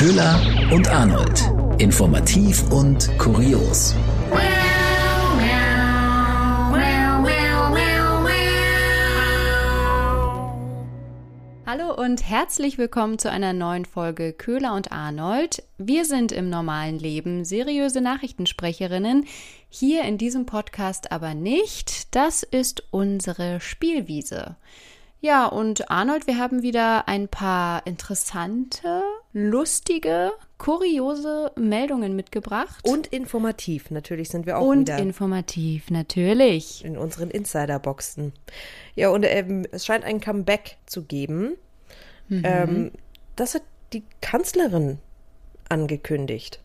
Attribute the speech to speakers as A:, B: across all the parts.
A: Köhler und Arnold. Informativ und kurios.
B: Hallo und herzlich willkommen zu einer neuen Folge Köhler und Arnold. Wir sind im normalen Leben seriöse Nachrichtensprecherinnen, hier in diesem Podcast aber nicht. Das ist unsere Spielwiese. Ja, und Arnold, wir haben wieder ein paar interessante, lustige, kuriose Meldungen mitgebracht.
C: Und informativ, natürlich sind wir auch
B: und
C: wieder.
B: informativ, natürlich.
C: In unseren Insiderboxen. Ja, und ähm, es scheint ein Comeback zu geben. Mhm. Ähm, das hat die Kanzlerin angekündigt.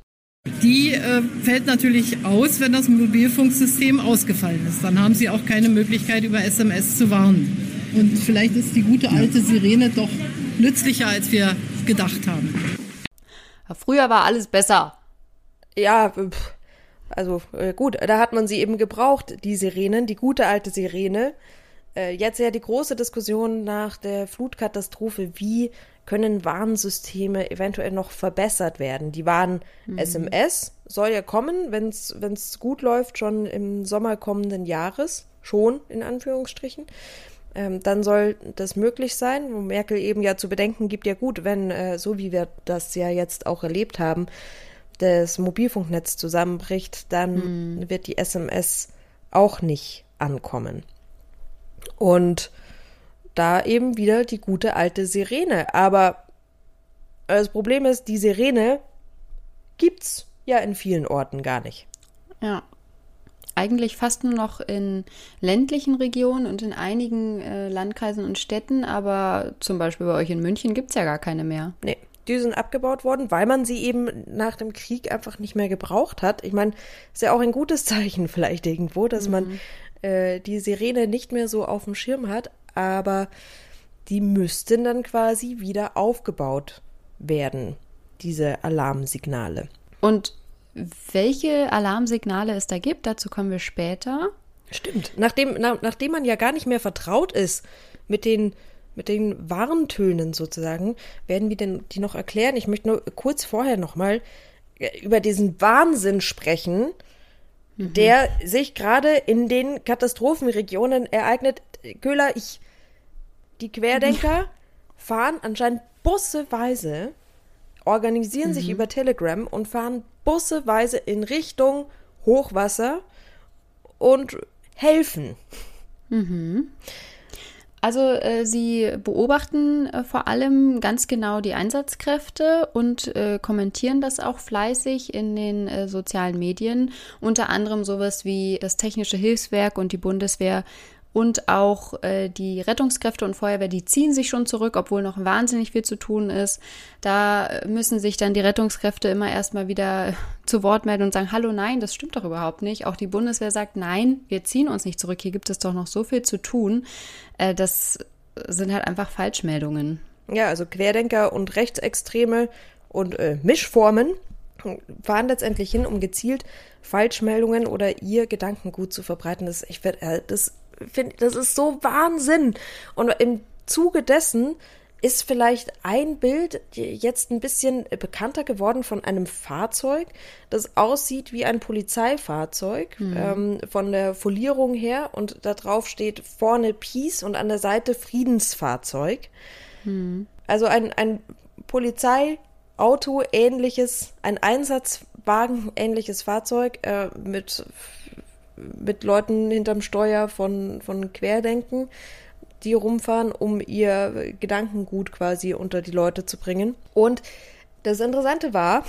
D: Die äh, fällt natürlich aus, wenn das Mobilfunksystem ausgefallen ist. Dann haben sie auch keine Möglichkeit, über SMS zu warnen. Und vielleicht ist die gute alte Sirene doch nützlicher, als wir gedacht haben.
B: Früher war alles besser.
C: Ja, also äh, gut, da hat man sie eben gebraucht, die Sirenen, die gute alte Sirene. Äh, jetzt ja die große Diskussion nach der Flutkatastrophe, wie können Warnsysteme eventuell noch verbessert werden? Die waren mhm. SMS soll ja kommen, wenn es gut läuft, schon im Sommer kommenden Jahres, schon in Anführungsstrichen ähm, dann soll das möglich sein, wo Merkel eben ja zu bedenken gibt, ja gut, wenn, äh, so wie wir das ja jetzt auch erlebt haben, das Mobilfunknetz zusammenbricht, dann mhm. wird die SMS auch nicht ankommen. Und da eben wieder die gute alte Sirene. Aber das Problem ist, die Sirene gibt's ja in vielen Orten gar nicht.
B: Ja, eigentlich fast nur noch in ländlichen Regionen und in einigen äh, Landkreisen und Städten, aber zum Beispiel bei euch in München gibt es ja gar keine mehr.
C: Nee, die sind abgebaut worden, weil man sie eben nach dem Krieg einfach nicht mehr gebraucht hat. Ich meine, ist ja auch ein gutes Zeichen vielleicht irgendwo, dass mhm. man äh, die Sirene nicht mehr so auf dem Schirm hat, aber die müssten dann quasi wieder aufgebaut werden, diese Alarmsignale.
B: Und welche Alarmsignale es da gibt, dazu kommen wir später.
C: Stimmt. Nachdem, na, nachdem man ja gar nicht mehr vertraut ist mit den, mit den Warntönen sozusagen, werden wir denn die noch erklären. Ich möchte nur kurz vorher nochmal äh, über diesen Wahnsinn sprechen, mhm. der sich gerade in den Katastrophenregionen ereignet. Köhler, ich, die Querdenker fahren anscheinend busseweise organisieren mhm. sich über Telegram und fahren busseweise in Richtung Hochwasser und helfen.
B: Mhm. Also äh, sie beobachten äh, vor allem ganz genau die Einsatzkräfte und äh, kommentieren das auch fleißig in den äh, sozialen Medien. Unter anderem sowas wie das Technische Hilfswerk und die Bundeswehr und auch äh, die Rettungskräfte und Feuerwehr, die ziehen sich schon zurück, obwohl noch wahnsinnig viel zu tun ist. Da müssen sich dann die Rettungskräfte immer erstmal wieder zu Wort melden und sagen, hallo, nein, das stimmt doch überhaupt nicht. Auch die Bundeswehr sagt, nein, wir ziehen uns nicht zurück, hier gibt es doch noch so viel zu tun. Äh, das sind halt einfach Falschmeldungen.
C: Ja, also Querdenker und Rechtsextreme und äh, Mischformen fahren letztendlich hin, um gezielt Falschmeldungen oder ihr Gedankengut zu verbreiten. Das, ich, äh, das finde, das ist so Wahnsinn. Und im Zuge dessen ist vielleicht ein Bild jetzt ein bisschen bekannter geworden von einem Fahrzeug, das aussieht wie ein Polizeifahrzeug, mhm. ähm, von der Folierung her. Und da drauf steht vorne Peace und an der Seite Friedensfahrzeug. Mhm. Also ein, ein Polizeiauto ähnliches, ein Einsatzwagen ähnliches Fahrzeug äh, mit mit Leuten hinterm Steuer von, von Querdenken, die rumfahren, um ihr Gedankengut quasi unter die Leute zu bringen. Und das Interessante war,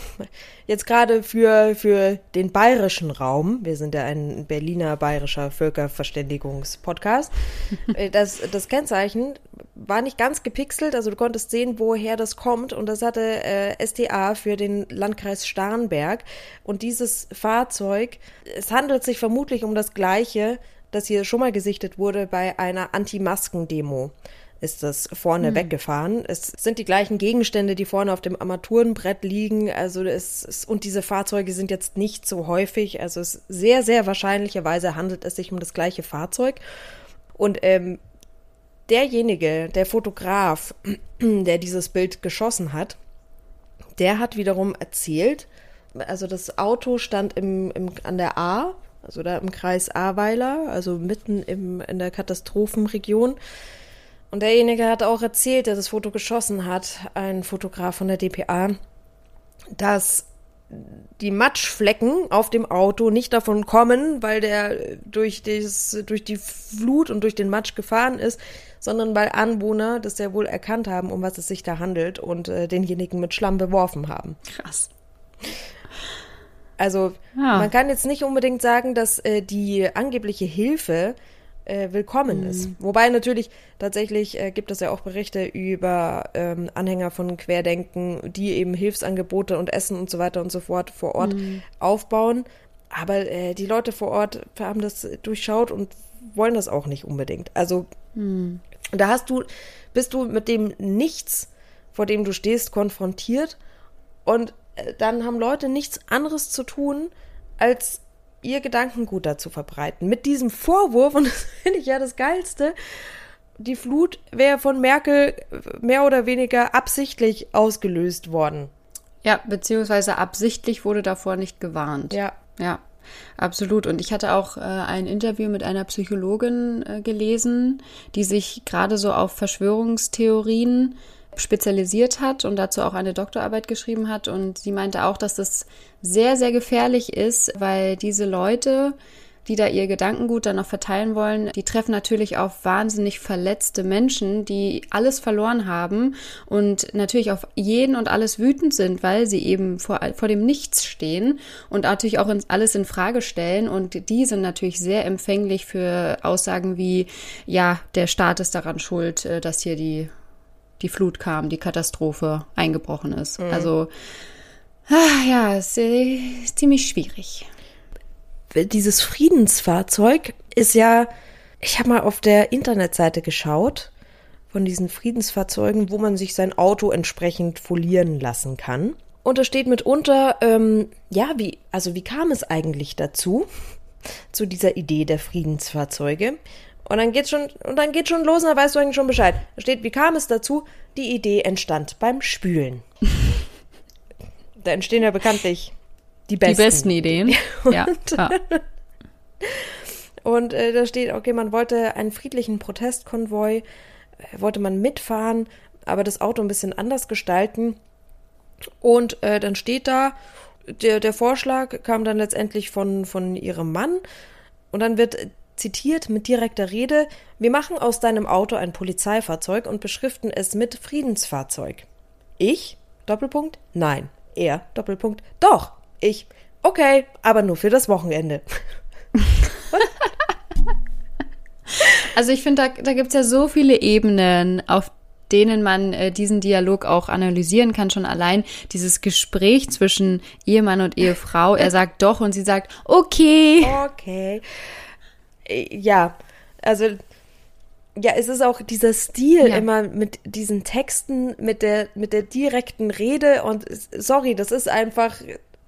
C: jetzt gerade für, für den bayerischen Raum, wir sind ja ein Berliner bayerischer Völkerverständigungspodcast, äh, das, das Kennzeichen war nicht ganz gepixelt, also du konntest sehen, woher das kommt und das hatte äh, STA für den Landkreis Starnberg und dieses Fahrzeug, es handelt sich vermutlich um das gleiche, das hier schon mal gesichtet wurde bei einer Anti-Masken-Demo ist das vorne hm. weggefahren. Es sind die gleichen Gegenstände, die vorne auf dem Armaturenbrett liegen. Also es, es, und diese Fahrzeuge sind jetzt nicht so häufig. Also es sehr, sehr wahrscheinlicherweise handelt es sich um das gleiche Fahrzeug. Und ähm, derjenige, der Fotograf, der dieses Bild geschossen hat, der hat wiederum erzählt, also das Auto stand im, im, an der A, also da im Kreis Ahrweiler, also mitten im, in der Katastrophenregion. Und derjenige hat auch erzählt, der das Foto geschossen hat, ein Fotograf von der DPA, dass die Matschflecken auf dem Auto nicht davon kommen, weil der durch, dieses, durch die Flut und durch den Matsch gefahren ist, sondern weil Anwohner das ja wohl erkannt haben, um was es sich da handelt und äh, denjenigen mit Schlamm beworfen haben.
B: Krass.
C: Also
B: Ja.
C: man kann jetzt nicht unbedingt sagen, dass äh, die angebliche Hilfe äh, willkommen ist. Wobei natürlich tatsächlich äh, gibt es ja auch Berichte über ähm, Anhänger von Querdenken, die eben Hilfsangebote und Essen und so weiter und so fort vor Ort aufbauen. Aber äh, die Leute vor Ort haben das durchschaut und wollen das auch nicht unbedingt. Also da hast du, bist du mit dem Nichts, vor dem du stehst, konfrontiert und äh, dann haben Leute nichts anderes zu tun, als ihr Gedankengut da zu verbreiten. Mit diesem Vorwurf, und das finde ich ja das Geilste, die Flut wäre von Merkel mehr oder weniger absichtlich ausgelöst worden.
B: Ja, beziehungsweise absichtlich wurde davor nicht gewarnt.
C: Ja.
B: Ja, absolut. Und ich hatte auch äh, ein Interview mit einer Psychologin äh, gelesen, die sich gerade so auf Verschwörungstheorien spezialisiert hat und dazu auch eine Doktorarbeit geschrieben hat. Und sie meinte auch, dass das sehr, sehr gefährlich ist, weil diese Leute, die da ihr Gedankengut dann noch verteilen wollen, die treffen natürlich auf wahnsinnig verletzte Menschen, die alles verloren haben und natürlich auf jeden und alles wütend sind, weil sie eben vor, vor dem Nichts stehen und natürlich auch alles in Frage stellen und die sind natürlich sehr empfänglich für Aussagen wie, ja, der Staat ist daran schuld, äh, dass hier die, die Flut kam, die Katastrophe eingebrochen ist. Also, ah, ja, es äh, ist ziemlich schwierig.
C: Dieses Friedensfahrzeug ist ja, ich habe mal auf der Internetseite geschaut von diesen Friedensfahrzeugen, wo man sich sein Auto entsprechend folieren lassen kann. Und da steht mitunter, ähm, ja, wie, also wie kam es eigentlich dazu, zu dieser Idee der Friedensfahrzeuge? Und dann geht's schon, und dann geht schon los, und dann weißt du eigentlich schon Bescheid. Da steht, wie kam es dazu? Die Idee entstand beim Spülen. da entstehen ja bekanntlich die besten.
B: Die besten Ideen. ja, ja.
C: Und äh, da steht, okay, man wollte einen friedlichen Protestkonvoi, äh, wollte man mitfahren, aber das Auto ein bisschen anders gestalten. Und äh, dann steht da, der, der Vorschlag kam dann letztendlich von, von ihrem Mann. Und dann wird zitiert mit direkter Rede, wir machen aus deinem Auto ein Polizeifahrzeug und beschriften es mit Friedensfahrzeug. Ich? Doppelpunkt? Nein. Er? Doppelpunkt? Doch. Ich? Okay, aber nur für das Wochenende.
B: Also ich finde, da, da gibt's ja so viele Ebenen, auf denen man äh, diesen Dialog auch analysieren kann, schon allein dieses Gespräch zwischen Ehemann und Ehefrau. Er sagt doch und sie sagt, okay.
C: Okay. Äh, Ja, also ja, es ist auch dieser Stil
B: Ja.
C: immer mit diesen Texten, mit der mit der direkten Rede und sorry, das ist einfach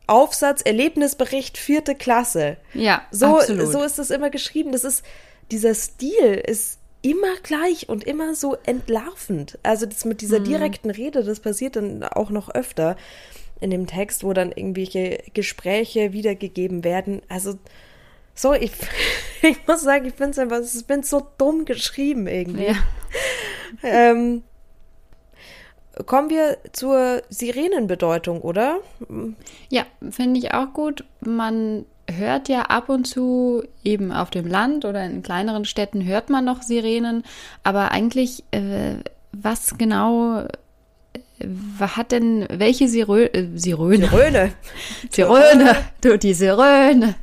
C: Aufsatz, Erlebnisbericht, vierte Klasse.
B: Ja,
C: So,
B: absolut.
C: so ist das immer geschrieben. Das ist, dieser Stil ist immer gleich und immer so entlarvend. Also das mit
B: Mhm.
C: dieser direkten Rede, das passiert dann auch noch öfter in dem Text, wo dann irgendwelche Gespräche wiedergegeben werden. Also so, ich, ich muss sagen, ich finde es einfach, ich bin so dumm geschrieben irgendwie.
B: Ja.
C: Ähm, kommen wir zur Sirenenbedeutung, oder?
B: Ja, finde ich auch gut. Man hört ja ab und zu eben auf dem Land oder in kleineren Städten hört man noch Sirenen, aber eigentlich, äh, was genau äh, hat denn, welche Sirö äh, Siröne?
C: Röne.
B: Siröne, du, die Siröne.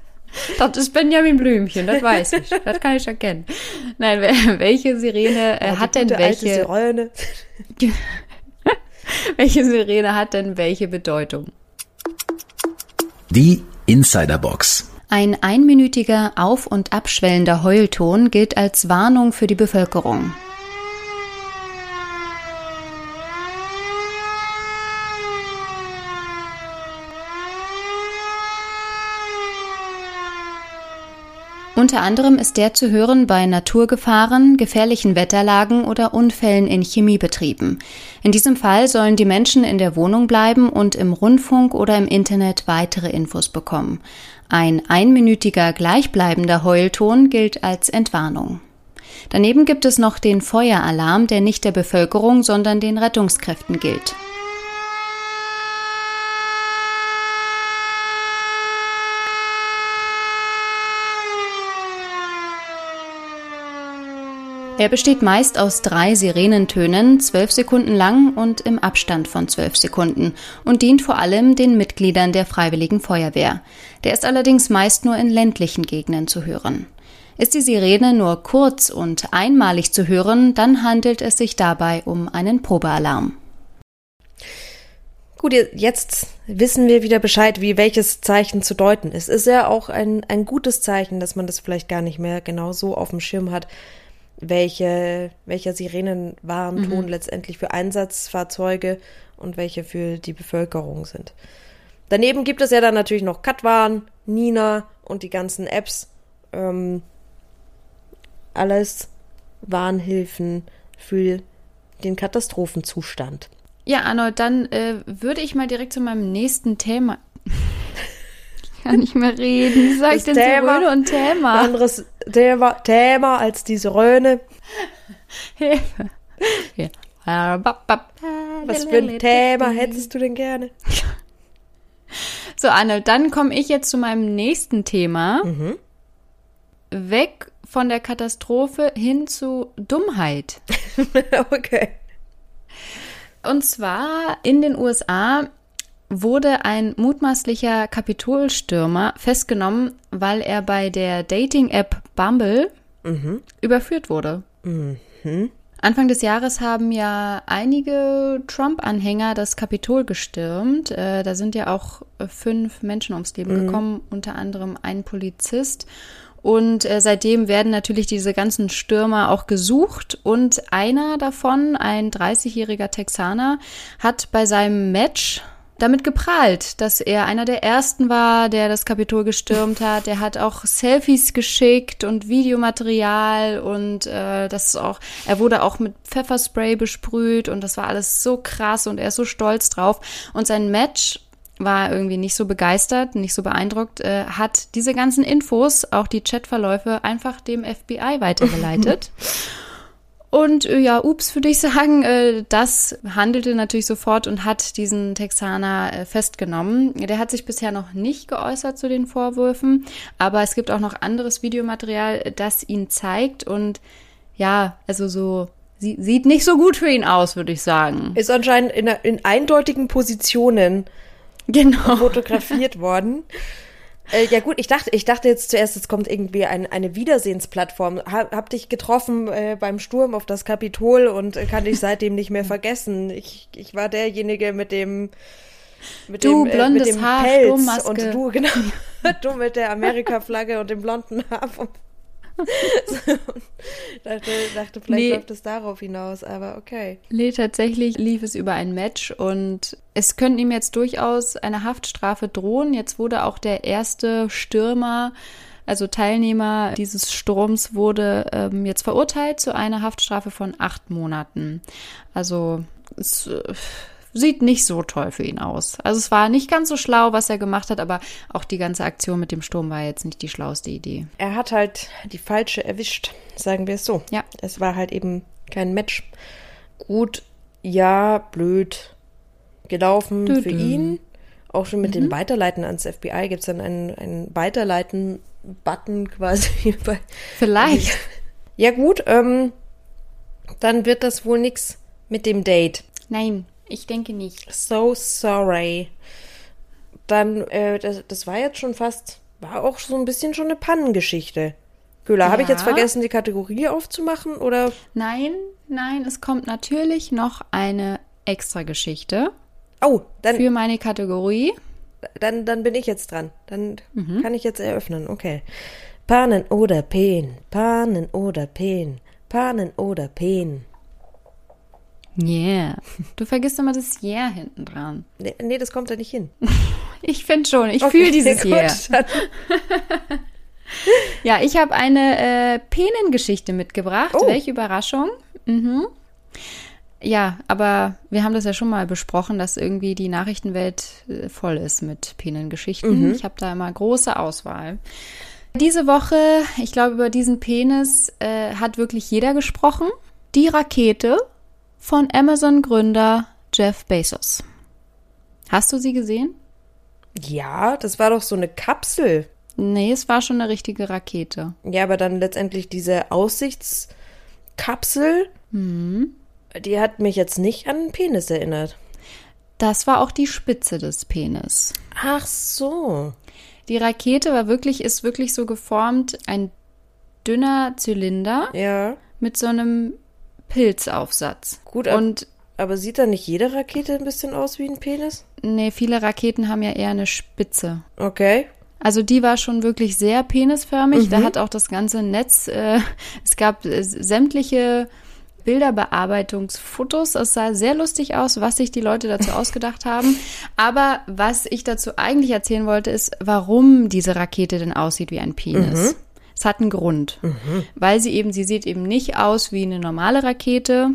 B: Das ist Benjamin Blümchen, das weiß ich. Das kann ich erkennen. Nein, wel- welche Sirene äh,
C: Ja,
B: hat denn welche,
C: Sirene.
B: welche Sirene hat denn welche Bedeutung?
A: Die Insiderbox.
B: Ein einminütiger auf- und abschwellender Heulton gilt als Warnung für die Bevölkerung. Unter anderem ist der zu hören bei Naturgefahren, gefährlichen Wetterlagen oder Unfällen in Chemiebetrieben. In diesem Fall sollen die Menschen in der Wohnung bleiben und im Rundfunk oder im Internet weitere Infos bekommen. Ein einminütiger gleichbleibender Heulton gilt als Entwarnung. Daneben gibt es noch den Feueralarm, der nicht der Bevölkerung, sondern den Rettungskräften gilt. Er besteht meist aus drei Sirenentönen, zwölf Sekunden lang und im Abstand von zwölf Sekunden und dient vor allem den Mitgliedern der Freiwilligen Feuerwehr. Der ist allerdings meist nur in ländlichen Gegenden zu hören. Ist die Sirene nur kurz und einmalig zu hören, dann handelt es sich dabei um einen Probealarm.
C: Gut, jetzt wissen wir wieder Bescheid, wie welches Zeichen zu deuten ist. Ist ja auch ein, ein gutes Zeichen, dass man das vielleicht gar nicht mehr genau so auf dem Schirm hat, welche, welcher Sirenenwarnton mhm. letztendlich für Einsatzfahrzeuge und welche für die Bevölkerung sind. Daneben gibt es ja dann natürlich noch Katwan, Nina und die ganzen Apps. Ähm, alles Warnhilfen für den Katastrophenzustand.
B: Ja, Arnold, dann äh, würde ich mal direkt zu meinem nächsten Thema kann nicht mehr reden. Wie sag ich denn Thema, Sirene und Thema?
C: Ein anderes Thema, Thema als die Sirene. Was für ein Thema hättest du denn gerne?
B: So, Anne, dann komme ich jetzt zu meinem nächsten Thema. Mhm. Weg von der Katastrophe hin zu Dummheit.
C: okay.
B: Und zwar in den USA wurde ein mutmaßlicher Kapitolstürmer festgenommen, weil er bei der Dating-App Bumble mhm. überführt wurde. Mhm. Anfang des Jahres haben ja einige Trump-Anhänger das Kapitol gestürmt. Äh, da sind ja auch fünf Menschen ums Leben mhm. gekommen, unter anderem ein Polizist. Und äh, seitdem werden natürlich diese ganzen Stürmer auch gesucht. Und einer davon, ein 30-jähriger Texaner, hat bei seinem Match damit geprahlt, dass er einer der ersten war, der das Kapitol gestürmt hat. Er hat auch Selfies geschickt und Videomaterial und äh, das ist auch, er wurde auch mit Pfefferspray besprüht und das war alles so krass und er ist so stolz drauf. Und sein Match war irgendwie nicht so begeistert, nicht so beeindruckt, äh, hat diese ganzen Infos, auch die Chatverläufe, einfach dem FBI weitergeleitet. Und äh, ja, ups, würde ich sagen, äh, das handelte natürlich sofort und hat diesen Texaner äh, festgenommen. Der hat sich bisher noch nicht geäußert zu den Vorwürfen, aber es gibt auch noch anderes Videomaterial, das ihn zeigt und ja, also so sie, sieht nicht so gut für ihn aus, würde ich sagen.
C: Ist anscheinend in, in eindeutigen Positionen genau. fotografiert worden. Äh, ja gut, ich dachte, ich dachte jetzt zuerst, es kommt irgendwie ein, eine Wiedersehensplattform. Hab, hab dich getroffen äh, beim Sturm auf das Kapitol und äh, kann dich seitdem nicht mehr vergessen. Ich, ich war derjenige mit dem mit
B: du,
C: dem,
B: äh, blondes
C: mit dem
B: Haar,
C: Pelz
B: Sturmmaske.
C: und du, genau, du mit der Amerika-Flagge und dem blonden Haar vom dachte, dachte, vielleicht nee. läuft es darauf hinaus, aber okay.
B: Nee, tatsächlich lief es über ein Match und es könnte ihm jetzt durchaus eine Haftstrafe drohen. Jetzt wurde auch der erste Stürmer also Teilnehmer dieses Sturms wurde ähm, jetzt verurteilt zu einer Haftstrafe von acht Monaten. Also es, äh, sieht nicht so toll für ihn aus. Also es war nicht ganz so schlau, was er gemacht hat, aber auch die ganze Aktion mit dem Sturm war jetzt nicht die schlauste Idee.
C: Er hat halt die falsche erwischt, sagen wir es so.
B: Ja.
C: Es war halt eben kein Match. Gut, ja, blöd gelaufen Dö -dö. für ihn. Auch schon mit mhm. dem Weiterleiten ans FBI gibt es dann einen, einen Weiterleiten-Button quasi. Bei,
B: Vielleicht.
C: Ja gut, ähm, dann wird das wohl nichts mit dem Date.
B: Nein. Ich denke nicht.
C: So sorry. Dann, äh, das, das war jetzt schon fast, war auch so ein bisschen schon eine Pannengeschichte. Köhler, ja. habe ich jetzt vergessen, die Kategorie aufzumachen oder?
B: Nein, nein, es kommt natürlich noch eine extra Geschichte.
C: Oh, dann.
B: Für meine Kategorie.
C: Dann, dann bin ich jetzt dran. Dann mhm. kann ich jetzt eröffnen. Okay. Panen oder Pen, Panen oder Pen, Panen oder Pen.
B: Yeah. Du vergisst immer das Yeah hinten dran.
C: Nee, nee, das kommt da nicht hin.
B: ich finde schon. Ich okay, fühle dieses Yeah. Ja, ich habe eine äh, Penengeschichte mitgebracht.
C: Oh.
B: Welche Überraschung. Mhm. Ja, aber wir haben das ja schon mal besprochen, dass irgendwie die Nachrichtenwelt äh, voll ist mit Penengeschichten. Ich habe da immer große Auswahl. Diese Woche, ich glaube, über diesen Penis äh, hat wirklich jeder gesprochen. Die Rakete von Amazon-Gründer Jeff Bezos. Hast du sie gesehen?
C: Ja, das war doch so eine Kapsel.
B: Nee, es war schon eine richtige Rakete.
C: Ja, aber dann letztendlich diese Aussichtskapsel, die hat mich jetzt nicht an einen Penis erinnert.
B: Das war auch die Spitze des Penis.
C: Ach so.
B: Die Rakete war wirklich, ist wirklich so geformt, ein dünner Zylinder
C: Ja,
B: mit so einem Pilzaufsatz.
C: Gut,
B: Und
C: aber sieht da nicht jede Rakete ein bisschen aus wie ein Penis?
B: nee, viele Raketen haben ja eher eine Spitze.
C: Okay.
B: Also die war schon wirklich sehr penisförmig. Da hat auch das ganze Netz, äh, es gab äh, sämtliche Bilderbearbeitungsfotos. Es sah sehr lustig aus, was sich die Leute dazu ausgedacht haben. Aber was ich dazu eigentlich erzählen wollte, ist, warum diese Rakete denn aussieht wie ein Penis. Es hat einen Grund. Weil sie eben, sie sieht eben nicht aus wie eine normale Rakete,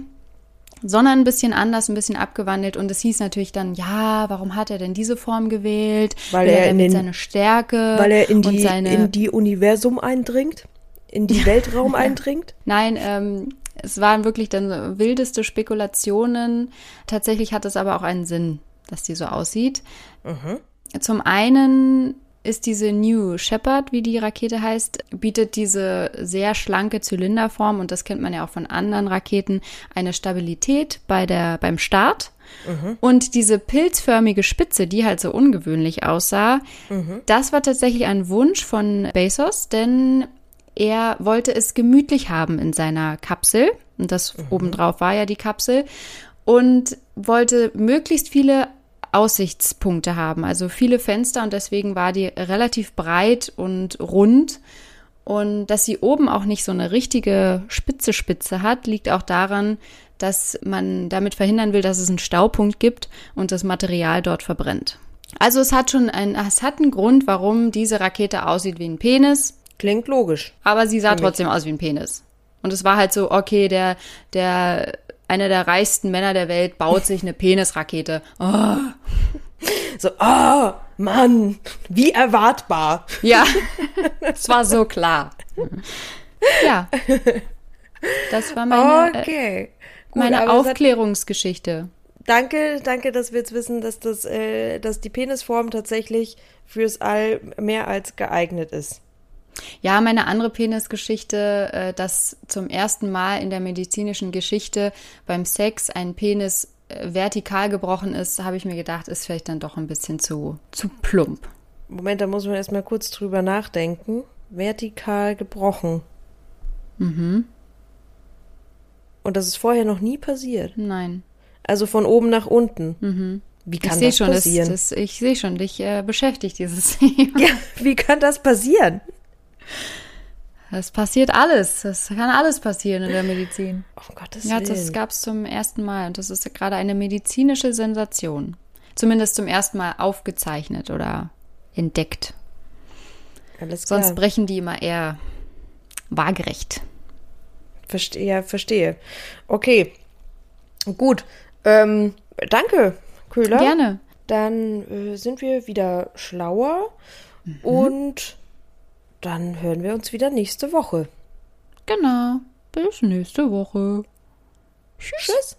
B: sondern ein bisschen anders, ein bisschen abgewandelt. Und es hieß natürlich dann, ja, warum hat er denn diese Form gewählt?
C: Weil
B: Will
C: er in
B: damit seine Stärke
C: Weil er in die, in die Universum eindringt? In die Weltraum eindringt?
B: Nein, ähm, es waren wirklich dann wildeste Spekulationen. Tatsächlich hat es aber auch einen Sinn, dass die so aussieht. Zum einen ist diese New Shepard, wie die Rakete heißt, bietet diese sehr schlanke Zylinderform und das kennt man ja auch von anderen Raketen, eine Stabilität bei der, beim Start. Und diese pilzförmige Spitze, die halt so ungewöhnlich aussah, das war tatsächlich ein Wunsch von Bezos, denn er wollte es gemütlich haben in seiner Kapsel. Und das obendrauf war ja die Kapsel. Und wollte möglichst viele Aussichtspunkte haben, also viele Fenster. Und deswegen war die relativ breit und rund. Und dass sie oben auch nicht so eine richtige spitze Spitze hat, liegt auch daran, dass man damit verhindern will, dass es einen Staupunkt gibt und das Material dort verbrennt. Also es hat schon ein, es hat einen Grund, warum diese Rakete aussieht wie ein Penis.
C: Klingt logisch.
B: Aber sie sah trotzdem aus wie ein Penis. Und es war halt so, okay, der, der, einer der reichsten Männer der Welt baut sich eine Penisrakete. Oh,
C: So, ah, Mann, wie erwartbar.
B: ja, es war so klar. Ja. Das war meine, äh,
C: Okay. Gut,
B: meine
C: es hat-
B: Aufklärungsgeschichte.
C: Danke, danke, dass wir jetzt wissen, dass das, äh, dass die Penisform tatsächlich fürs All mehr als geeignet ist.
B: Ja, meine andere Penisgeschichte, äh, dass zum ersten Mal in der medizinischen Geschichte beim Sex ein Penis äh, vertikal gebrochen ist, habe ich mir gedacht, ist vielleicht dann doch ein bisschen zu, zu plump.
C: Moment, da muss man erstmal kurz drüber nachdenken. Vertikal gebrochen. Mhm. Und das ist vorher noch nie passiert.
B: Nein.
C: Also von oben nach unten. Wie
B: Ich
C: kann
B: sehe
C: das
B: schon, das,
C: passieren?
B: das, ich sehe schon, dich äh, beschäftigt dieses Thema.
C: ja, wie kann das passieren?
B: Das passiert alles. Das kann alles passieren in der Medizin.
C: Um Gottes
B: Ja,
C: Willen.
B: das gab es zum ersten Mal und das ist gerade eine medizinische Sensation. Zumindest zum ersten Mal aufgezeichnet oder entdeckt.
C: Alles klar.
B: Sonst brechen die immer eher waagerecht.
C: Verstehe, ja, verstehe. Okay. Gut. Ähm, danke, Köhler.
B: Gerne.
C: Dann äh, sind wir wieder schlauer
B: Mhm.
C: und dann hören wir uns wieder nächste Woche.
B: Genau. Bis nächste Woche.
C: Tschüss.